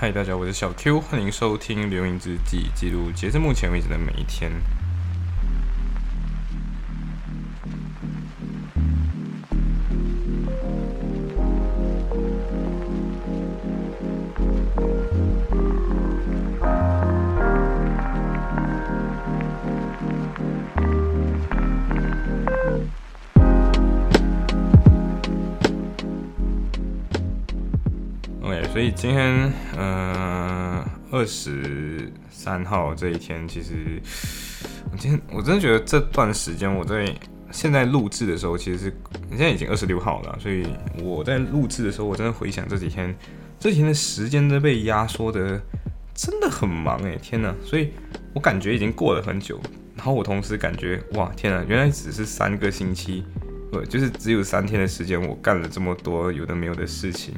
嗨，大家，我是小 Q，欢迎收听《流云之记》，记录截至目前为止的每一天。所以今天，呃，二十三号这一天，其实我今天我真的觉得这段时间我在现在录制的时候，其实是现在已经二十六号了，所以我在录制的时候，我真的回想这几天，这几天的时间都被压缩的真的很忙诶，天呐！所以我感觉已经过了很久，然后我同时感觉哇，天呐，原来只是三个星期，不就是只有三天的时间，我干了这么多有的没有的事情。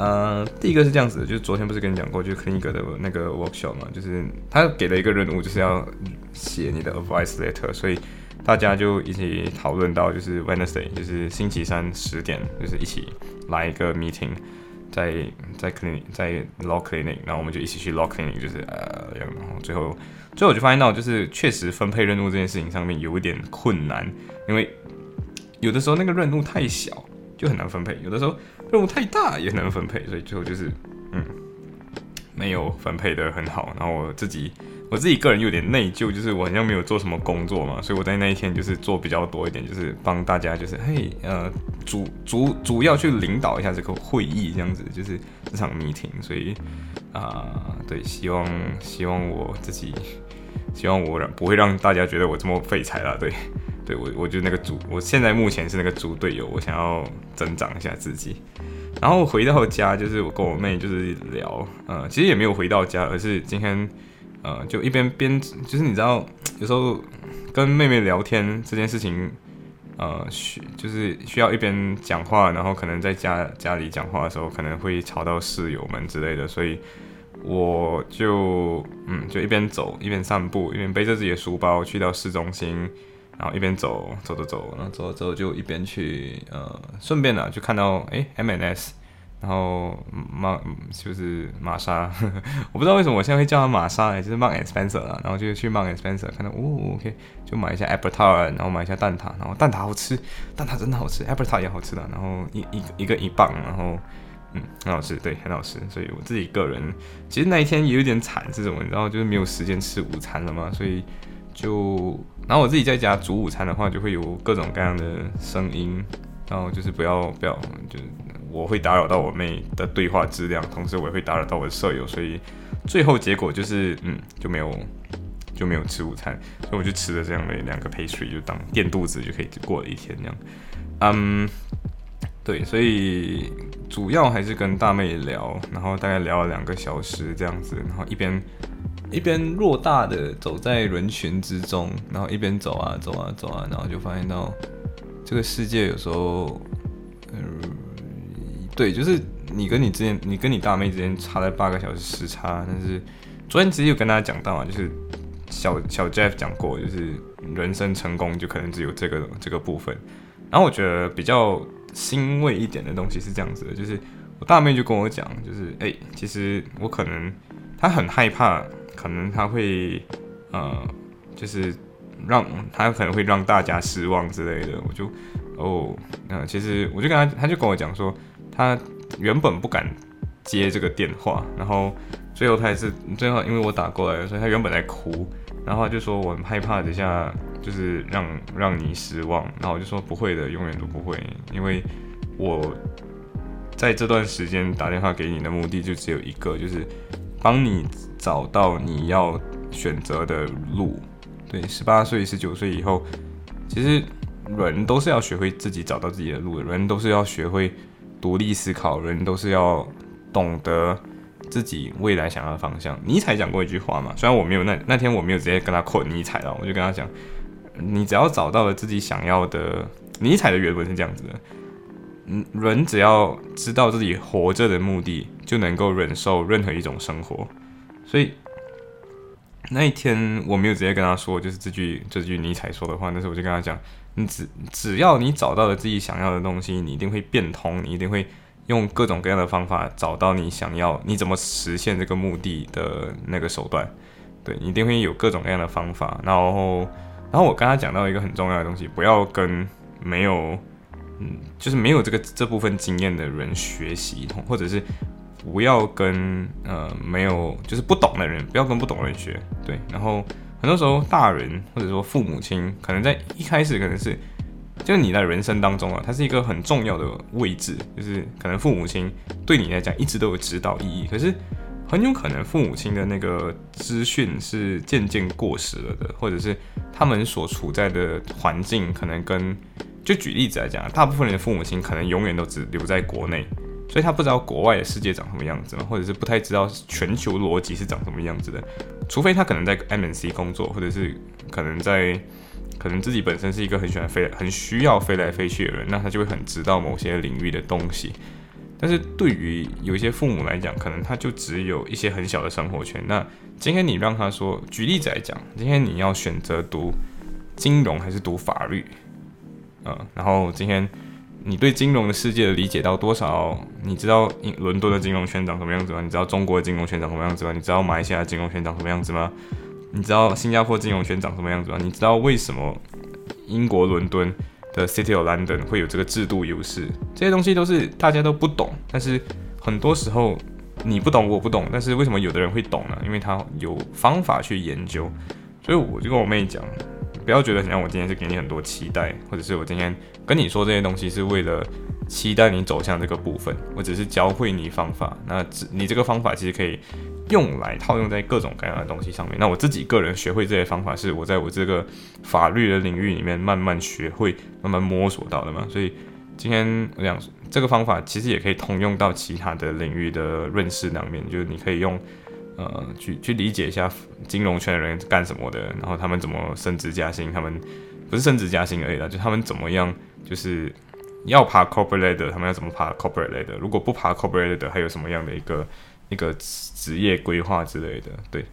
呃，第一个是这样子的，就是昨天不是跟你讲过，就是 Clinic 的那个 workshop 嘛，就是他给了一个任务，就是要写你的 advice letter，所以大家就一起讨论到，就是 Wednesday，就是星期三十点，就是一起来一个 meeting，在在 clinic 在 law clinic，然后我们就一起去 law clinic，就是呃，然后最后最后我就发现到，就是确实分配任务这件事情上面有一点困难，因为有的时候那个任务太小。就很难分配，有的时候任务太大也很难分配，所以最后就是嗯没有分配的很好。然后我自己我自己个人有点内疚，就是我好像没有做什么工作嘛，所以我在那一天就是做比较多一点，就是帮大家就是嘿呃主主主要去领导一下这个会议这样子，就是这场 meeting。所以啊对，希望希望我自己希望我不会让大家觉得我这么废材啦，对。对我，我就那个猪，我现在目前是那个猪队友，我想要增长一下自己。然后回到家，就是我跟我妹就是聊，呃，其实也没有回到家，而是今天，呃，就一边边，就是你知道，有时候跟妹妹聊天这件事情，呃，需就是需要一边讲话，然后可能在家家里讲话的时候，可能会吵到室友们之类的，所以我就嗯，就一边走一边散步，一边背着自己的书包去到市中心。然后一边走走走走，然后走走就一边去，呃，顺便呢就看到哎，M&S，然后玛就是玛莎，我不知道为什么我现在会叫它玛莎，就是 Mark and Spencer 啊，然后就去 Mark and Spencer 看到，哦，OK，就买一下 Apple Tart，然后买一下蛋挞，然后蛋挞好吃，蛋挞真的好吃，Apple Tart 也好吃的，然后一一一个一磅，然后嗯，很好吃，对，很好吃，所以我自己个人其实那一天也有点惨，是什么？你知道，就是没有时间吃午餐了嘛，所以。就，然后我自己在家煮午餐的话，就会有各种各样的声音，然后就是不要不要，就是我会打扰到我妹的对话质量，同时我也会打扰到我的舍友，所以最后结果就是，嗯，就没有就没有吃午餐，所以我就吃了这样的两个 pastry，就当垫肚子就可以过了一天这样。嗯，对，所以主要还是跟大妹聊，然后大概聊了两个小时这样子，然后一边。一边偌大的走在人群之中，然后一边走啊走啊走啊，然后就发现到这个世界有时候，嗯，对，就是你跟你之间，你跟你大妹之间差了八个小时时差，但是昨天其实有跟大家讲到啊，就是小小 Jeff 讲过，就是人生成功就可能只有这个这个部分。然后我觉得比较欣慰一点的东西是这样子的，就是我大妹就跟我讲，就是哎，其实我可能她很害怕。可能他会，呃，就是让他可能会让大家失望之类的。我就，哦，那其实我就跟他，他就跟我讲说，他原本不敢接这个电话，然后最后他也是最后因为我打过来，所以他原本在哭，然后他就说我很害怕等下就是让让你失望，然后我就说不会的，永远都不会，因为我在这段时间打电话给你的目的就只有一个，就是帮你。找到你要选择的路，对，十八岁、十九岁以后，其实人都是要学会自己找到自己的路，人都是要学会独立思考，人都是要懂得自己未来想要的方向。尼采讲过一句话嘛，虽然我没有那那天我没有直接跟他 quote 尼采了，我就跟他讲，你只要找到了自己想要的，尼采的原文是这样子的，人只要知道自己活着的目的，就能够忍受任何一种生活。所以那一天我没有直接跟他说，就是这句这句尼采说的话。但是我就跟他讲，你只只要你找到了自己想要的东西，你一定会变通，你一定会用各种各样的方法找到你想要你怎么实现这个目的的那个手段。对，一定会有各种各样的方法。然后，然后我刚才讲到一个很重要的东西，不要跟没有，嗯，就是没有这个这部分经验的人学习，或者是不要跟呃没有就是不懂的人，不要跟不懂的人学。对，然后很多时候大人或者说父母亲，可能在一开始可能是，就是你在人生当中啊，它是一个很重要的位置，就是可能父母亲对你来讲一直都有指导意义，可是。很有可能父母亲的那个资讯是渐渐过时了的，或者是他们所处在的环境可能跟，就举例子来讲，大部分人的父母亲可能永远都只留在国内，所以他不知道国外的世界长什么样子，或者是不太知道全球逻辑是长什么样子的，除非他可能在 MNC 工作，或者是可能在，可能自己本身是一个很喜欢飞、很需要飞来飞去的人，那他就会很知道某些领域的东西。但是对于有一些父母来讲，可能他就只有一些很小的生活圈。那今天你让他说，举例子来讲，今天你要选择读金融还是读法律？嗯，然后今天你对金融的世界的理解到多少？你知道伦敦的金融圈长什么样子吗？你知道中国的金融圈长什么样子吗？你知道马来西亚的金融圈长什么样子吗？你知道新加坡金融圈长什么样子吗？你知道为什么英国伦敦？的 City of London 会有这个制度优势，这些东西都是大家都不懂，但是很多时候你不懂我不懂，但是为什么有的人会懂呢？因为他有方法去研究，所以我就跟我妹讲，不要觉得像我今天是给你很多期待，或者是我今天跟你说这些东西是为了期待你走向这个部分，我只是教会你方法，那你这个方法其实可以。用来套用在各种各样的东西上面。那我自己个人学会这些方法，是我在我这个法律的领域里面慢慢学会、慢慢摸索到的嘛。所以今天我想，这个方法其实也可以通用到其他的领域的认识上面。就是你可以用呃去去理解一下金融圈的人干什么的，然后他们怎么升职加薪，他们不是升职加薪而已啦，就他们怎么样，就是要爬 corporate ladder，他们要怎么爬 corporate ladder？如果不爬 corporate ladder，还有什么样的一个？一个职业规划之类的，对，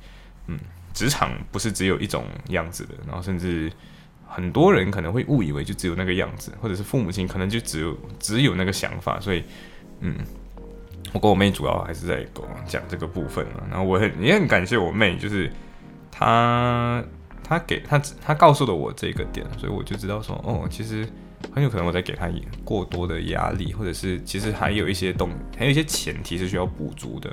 嗯，职场不是只有一种样子的，然后甚至很多人可能会误以为就只有那个样子，或者是父母亲可能就只有只有那个想法，所以，嗯，我跟我妹主要还是在讲这个部分啊，然后我很也很感谢我妹，就是她她给她她告诉了我这个点，所以我就知道说，哦，其实。很有可能我在给他过多的压力，或者是其实还有一些动，还有一些前提是需要补足的。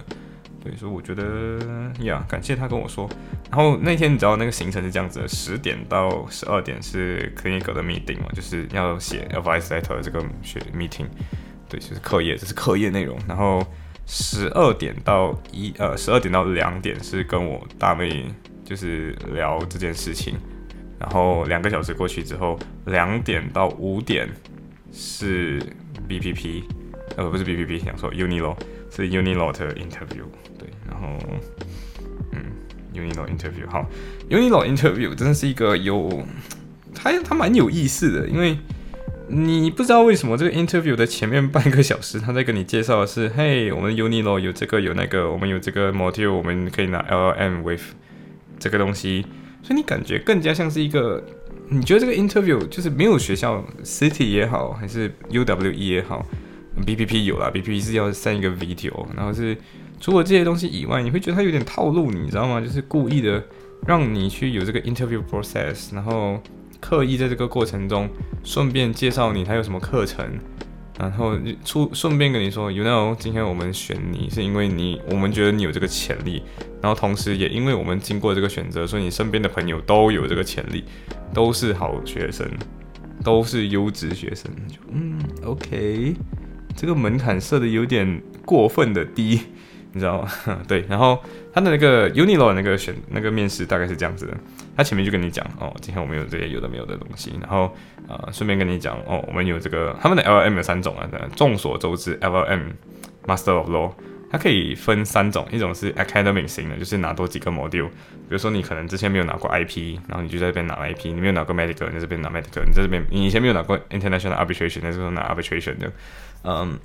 对，所以我觉得呀，感谢他跟我说。然后那天你知道那个行程是这样子的：十点到十二点是 clinical 的 meeting 嘛，就是要写 advice letter 这个学 meeting，对，就是课业，这是课业内容。然后十二点到一呃，十二点到两点是跟我大妹就是聊这件事情。然后两个小时过去之后，两点到五点是 BPP，呃不是 BPP，想说 Unilaw 是 Unilaw 的 interview，对，然后嗯 Unilaw interview 好，Unilaw interview 真的是一个有，它它蛮有意思的，因为你不知道为什么这个 interview 的前面半个小时，他在跟你介绍的是，嘿，我们 Unilaw 有这个有那个，我们有这个 module，我们可以拿 LM with 这个东西。所以你感觉更加像是一个，你觉得这个 interview 就是没有学校 city 也好，还是 UWE 也好，BPP 有啦，BPP 是要 send 一个 video，然后是除了这些东西以外，你会觉得他有点套路，你知道吗？就是故意的让你去有这个 interview process，然后刻意在这个过程中顺便介绍你他有什么课程。然后出顺便跟你说，You know，今天我们选你是因为你，我们觉得你有这个潜力。然后同时也因为我们经过这个选择，所以你身边的朋友都有这个潜力，都是好学生，都是优质学生。就嗯，OK，这个门槛设的有点过分的低。你知道吗？对，然后他的那个 UNILO 那个选那个面试大概是这样子的，他前面就跟你讲哦，今天我们有这些有的没有的东西，然后呃顺便跟你讲哦，我们有这个他们的 L M 有三种啊，众所周知 L M Master of Law 它可以分三种，一种是 Academic 型的，就是拿多几个 module，比如说你可能之前没有拿过 IP，然后你就在这边拿 IP，你没有拿过 Medical，你在这边拿 Medical，你在这边你以前没有拿过 International Arbitration，那时候拿 Arbitration 的，嗯。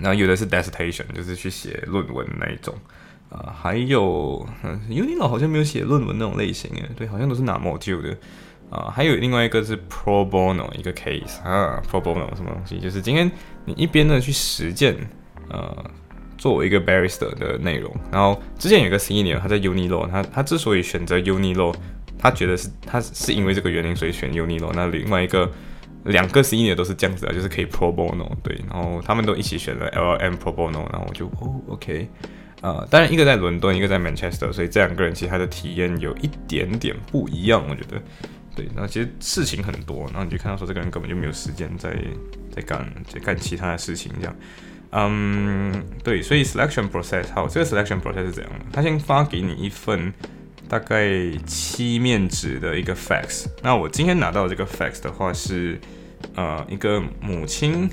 然后有的是 dissertation，就是去写论文那一种，啊，还有，嗯 unil 好像没有写论文那种类型诶，对，好像都是拿 module 的，啊，还有另外一个是 pro bono 一个 case 啊，pro bono 什么东西？就是今天你一边呢去实践，呃，作为一个 barrister 的内容，然后之前有个 senior 他在 Unilaw，他他之所以选择 Unilaw，他觉得是他是因为这个原因所以选 Unilaw，那另外一个两个 senior 都是这样子啊，就是可以 pro bono 对，然后他们都一起选了 LM pro bono，然后我就哦 OK。呃，当然一个在伦敦，一个在 Manchester，所以这两个人其实他的体验有一点点不一样，我觉得。对，那其实事情很多，然后你就看到说这个人根本就没有时间在在干在干其他的事情这样。嗯，对，所以 selection process 好，这个 selection process 是怎样的？他先发给你一份大概七面纸的一个 fax。那我今天拿到这个 fax 的话是呃一个母亲。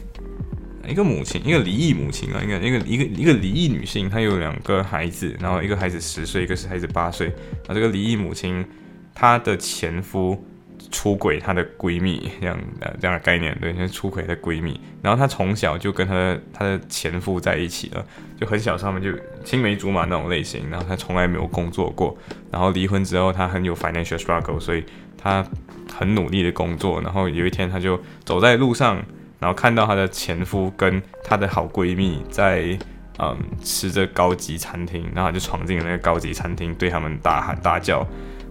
一个母亲，一个离异母亲啊，一个一个一个一个离异女性，她有两个孩子，然后一个孩子十岁，一个是孩子八岁。啊，这个离异母亲，她的前夫出轨她的闺蜜，这样呃这样的概念，对，就是出轨的闺蜜。然后她从小就跟她的她的前夫在一起了，就很小，他们就青梅竹马那种类型。然后她从来没有工作过，然后离婚之后，她很有 financial struggle，所以她很努力的工作。然后有一天，她就走在路上。然后看到她的前夫跟她的好闺蜜在嗯吃着高级餐厅，然后就闯进了那个高级餐厅，对他们大喊大叫，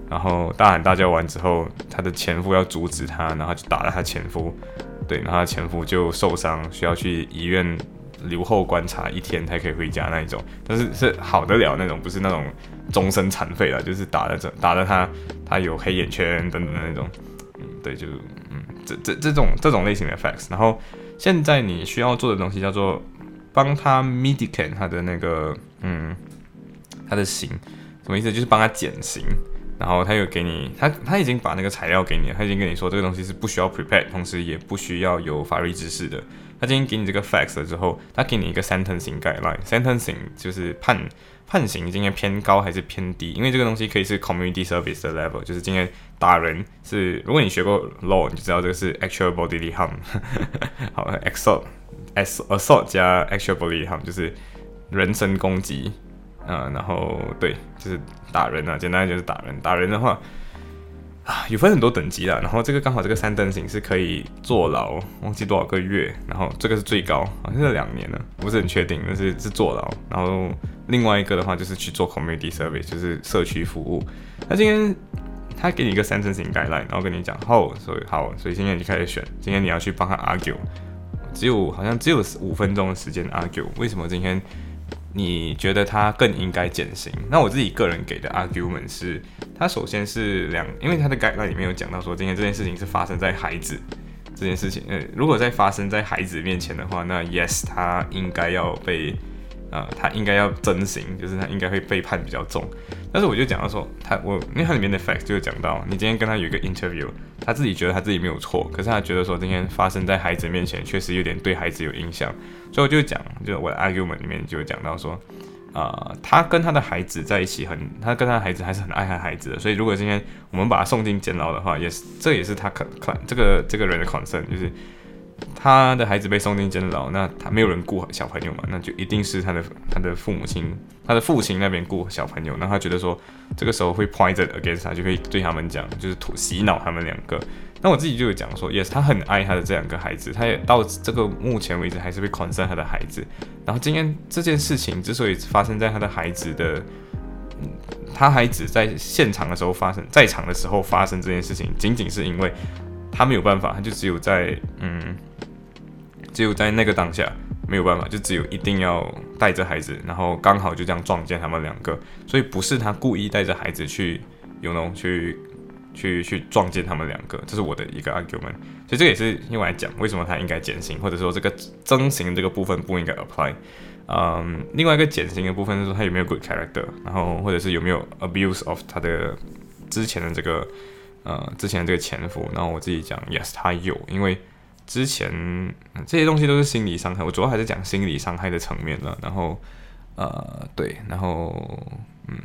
然后大喊大叫完之后，她的前夫要阻止她，然后就打了她前夫，对，然后她前夫就受伤，需要去医院留后观察一天才可以回家那一种，但是是好得了那种，不是那种终身残废了，就是打了这打了他，他有黑眼圈等等的那种，嗯，对，就。这这这种这种类型的 facts，然后现在你需要做的东西叫做帮他 medicate 他的那个嗯他的刑，什么意思？就是帮他减刑，然后他又给你他他已经把那个材料给你了，他已经跟你说这个东西是不需要 prepare，同时也不需要有法律知识的。他今天给你这个 facts 了之后，他给你一个 sentencing guideline，sentencing 就是判。判刑今天偏高还是偏低？因为这个东西可以是 community service 的 level，就是今天打人是，如果你学过 law，你就知道这个是 actual bodily harm。好，assault，as assault 加 actual bodily harm 就是人身攻击，嗯，然后对，就是打人啊，简单就是打人。打人的话。啊，有分很多等级的，然后这个刚好这个三等型是可以坐牢，忘记多少个月，然后这个是最高，好像是两年了，不是很确定，但是是坐牢。然后另外一个的话就是去做 community service，就是社区服务。那今天他给你一个三等型概览，然后跟你讲，好，所以好，所以今天你开始选，今天你要去帮他 argue，只有好像只有五分钟的时间 argue，为什么今天？你觉得他更应该减刑？那我自己个人给的 argument 是，他首先是两，因为他的概论里面有讲到说，今天这件事情是发生在孩子这件事情，呃，如果在发生在孩子面前的话，那 yes，他应该要被。啊，他应该要真刑，就是他应该会被判比较重。但是我就讲到说，他我因为他里面的 fact 就讲到，你今天跟他有一个 interview，他自己觉得他自己没有错，可是他觉得说今天发生在孩子面前，确实有点对孩子有影响。所以我就讲，就我的 argument 里面就讲到说，啊，他跟他的孩子在一起很，他跟他的孩子还是很爱他孩子的。所以如果今天我们把他送进监牢的话，也是这也是他可可这个这个人的 concern，就是。他的孩子被送进监牢，那他没有人顾小朋友嘛？那就一定是他的他的父母亲，他的父亲那边顾小朋友。那他觉得说，这个时候会 pointed against 他，就可以对他们讲，就是土洗脑他们两个。那我自己就有讲说，yes，他很爱他的这两个孩子，他也到这个目前为止还是会 concern 他的孩子。然后今天这件事情之所以发生在他的孩子的，他孩子在现场的时候发生，在场的时候发生这件事情，仅仅是因为。他没有办法，他就只有在嗯，只有在那个当下没有办法，就只有一定要带着孩子，然后刚好就这样撞见他们两个，所以不是他故意带着孩子去有那种去去去撞见他们两个，这是我的一个 argument。所以这个也是用来讲为什么他应该减刑，或者说这个增刑这个部分不应该 apply。嗯，另外一个减刑的部分是说他有没有 good character，然后或者是有没有 abuse of 他的之前的这个。呃，之前这个前夫，然后我自己讲，yes，他有，因为之前这些东西都是心理伤害，我主要还是讲心理伤害的层面了。然后，呃，对，然后，嗯，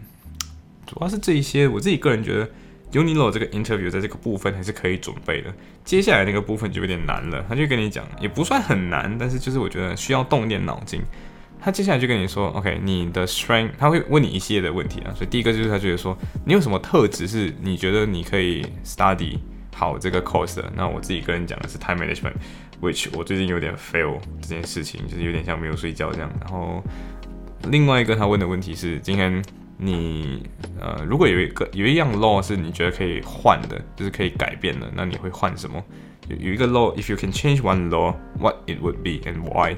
主要是这一些，我自己个人觉得，Unilo 这个 interview 在这个部分还是可以准备的。接下来那个部分就有点难了，他就跟你讲，也不算很难，但是就是我觉得需要动一点脑筋。他接下来就跟你说，OK，你的 strength，他会问你一系列的问题啊。所以第一个就是他觉得说，你有什么特质是你觉得你可以 study 好这个 course 的。那我自己个人讲的是 time management，which 我最近有点 fail 这件事情，就是有点像没有睡觉这样。然后另外一个他问的问题是，今天你呃，如果有一个有一样 law 是你觉得可以换的，就是可以改变的，那你会换什么？有有一个 law，if you can change one law，what it would be and why？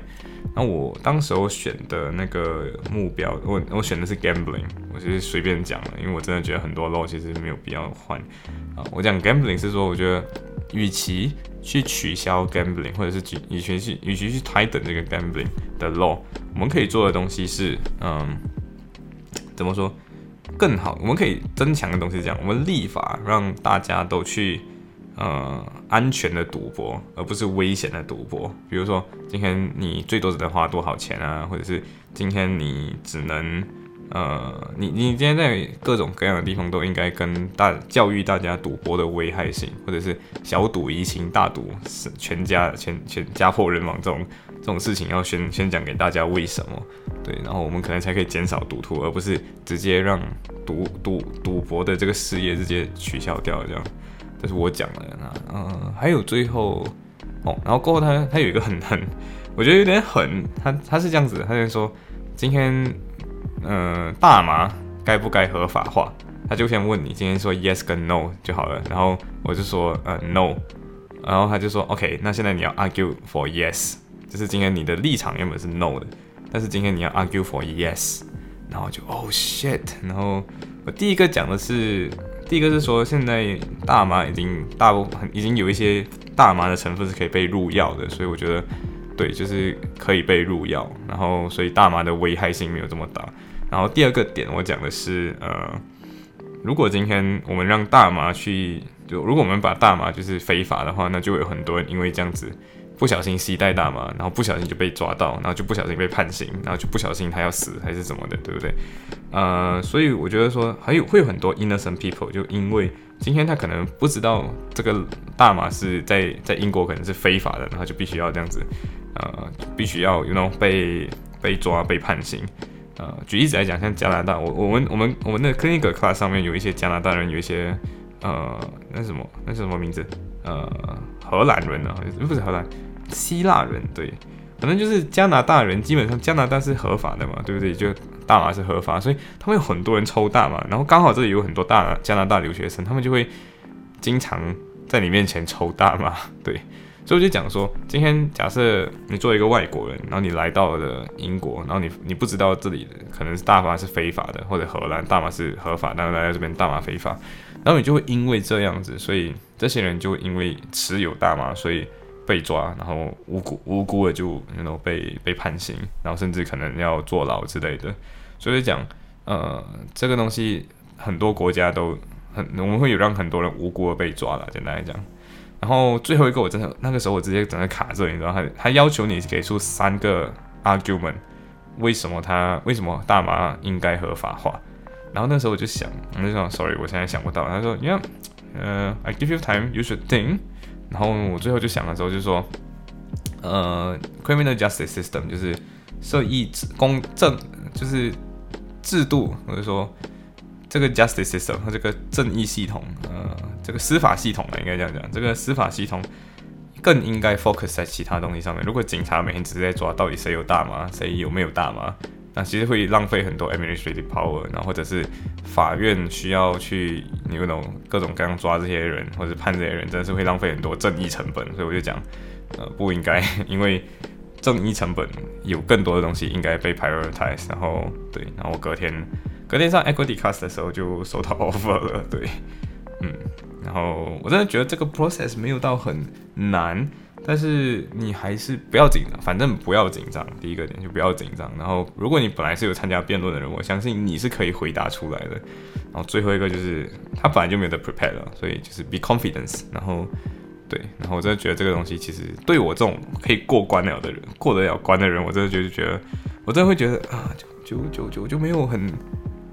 那我当时我选的那个目标，我我选的是 gambling，我就是随便讲了，因为我真的觉得很多 law 其实没有必要换啊。我讲 gambling 是说，我觉得与其去取消 gambling，或者是与与其去与其去 tighten 这个 gambling 的 law，我们可以做的东西是，嗯，怎么说更好？我们可以增强的东西是这样，我们立法让大家都去。呃，安全的赌博，而不是危险的赌博。比如说，今天你最多只能花多少钱啊？或者是今天你只能，呃，你你今天在各种各样的地方都应该跟大教育大家赌博的危害性，或者是小赌怡情，大赌是全家全全家破人亡这种这种事情，要先先讲给大家为什么？对，然后我们可能才可以减少赌徒，而不是直接让赌赌赌博的这个事业直接取消掉这样。这是我讲的啊，嗯，还有最后哦，然后过后他他有一个很很，我觉得有点狠，他他是这样子，他就说今天嗯大麻该不该合法化，他就先问你今天说 yes 跟 no 就好了，然后我就说呃 no，然后他就说 OK，那现在你要 argue for yes，就是今天你的立场原本是 no 的，但是今天你要 argue for yes，然后就 oh shit，然后我第一个讲的是。第一个是说，现在大麻已经大部分已经有一些大麻的成分是可以被入药的，所以我觉得，对，就是可以被入药，然后所以大麻的危害性没有这么大。然后第二个点我讲的是，呃，如果今天我们让大麻去，就如果我们把大麻就是非法的话，那就有很多人因为这样子。不小心携带大麻，然后不小心就被抓到，然后就不小心被判刑，然后就不小心他要死还是怎么的，对不对？呃，所以我觉得说还有会有很多 innocent people，就因为今天他可能不知道这个大麻是在在英国可能是非法的，然后就必须要这样子，呃，必须要 you know 被被抓被判刑。呃，举例子来讲，像加拿大，我我们我们我们的 clinical class 上面有一些加拿大人，有一些呃那什么那是什么名字？呃，荷兰人啊，不是荷兰，希腊人，对，反正就是加拿大人，基本上加拿大是合法的嘛，对不对？就大麻是合法，所以他们有很多人抽大麻，然后刚好这里有很多大加拿大留学生，他们就会经常在你面前抽大麻，对，所以我就讲说，今天假设你作为一个外国人，然后你来到了英国，然后你你不知道这里可能是大麻是非法的，或者荷兰大麻是合法，但是来到这边大麻非法。然后你就会因为这样子，所以这些人就因为持有大麻，所以被抓，然后无辜无辜的就那种被被判刑，然后甚至可能要坐牢之类的。所以讲，呃，这个东西很多国家都很，我们会有让很多人无辜的被抓了。简单来讲，然后最后一个我真的那个时候我直接整个卡着，你知道，他他要求你给出三个 argument，为什么他为什么大麻应该合法化？然后那时候我就想，我就想，sorry，我现在想不到。他说，yeah，呃，I give you time，you should think。然后我最后就想的时候就说，呃，criminal justice system 就是社义公正，就是制度，我就说这个 justice system 和这个正义系统，呃，这个司法系统啊，应该这样讲，这个司法系统更应该 focus 在其他东西上面。如果警察每天只是在抓到底谁有大麻，谁有没有大麻。那其实会浪费很多 administrative power，然后或者是法院需要去你那种各种各样抓这些人或者判这些人，真的是会浪费很多正义成本。所以我就讲，呃，不应该，因为正义成本有更多的东西应该被 prioritize。然后对，然后隔天隔天上 equity cast 的时候就收到 offer 了，对，嗯，然后我真的觉得这个 process 没有到很难。但是你还是不要紧张，反正不要紧张。第一个点就不要紧张。然后，如果你本来是有参加辩论的人，我相信你是可以回答出来的。然后最后一个就是他本来就没有的 prepare 了，所以就是 be confidence。然后对，然后我真的觉得这个东西其实对我这种可以过关了的人，过得了关的人，我真的就是觉得，我真的会觉得啊，就就就就就没有很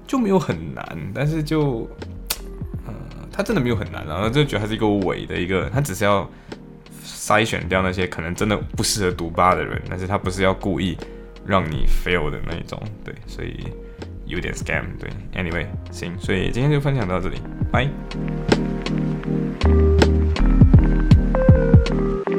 就没有很难，但是就呃，他真的没有很难，然后就觉得他是一个伪的一个，他只是要。筛选掉那些可能真的不适合读吧的人，但是他不是要故意让你 fail 的那一种，对，所以有点 scam，对，anyway，行，所以今天就分享到这里，拜。拜。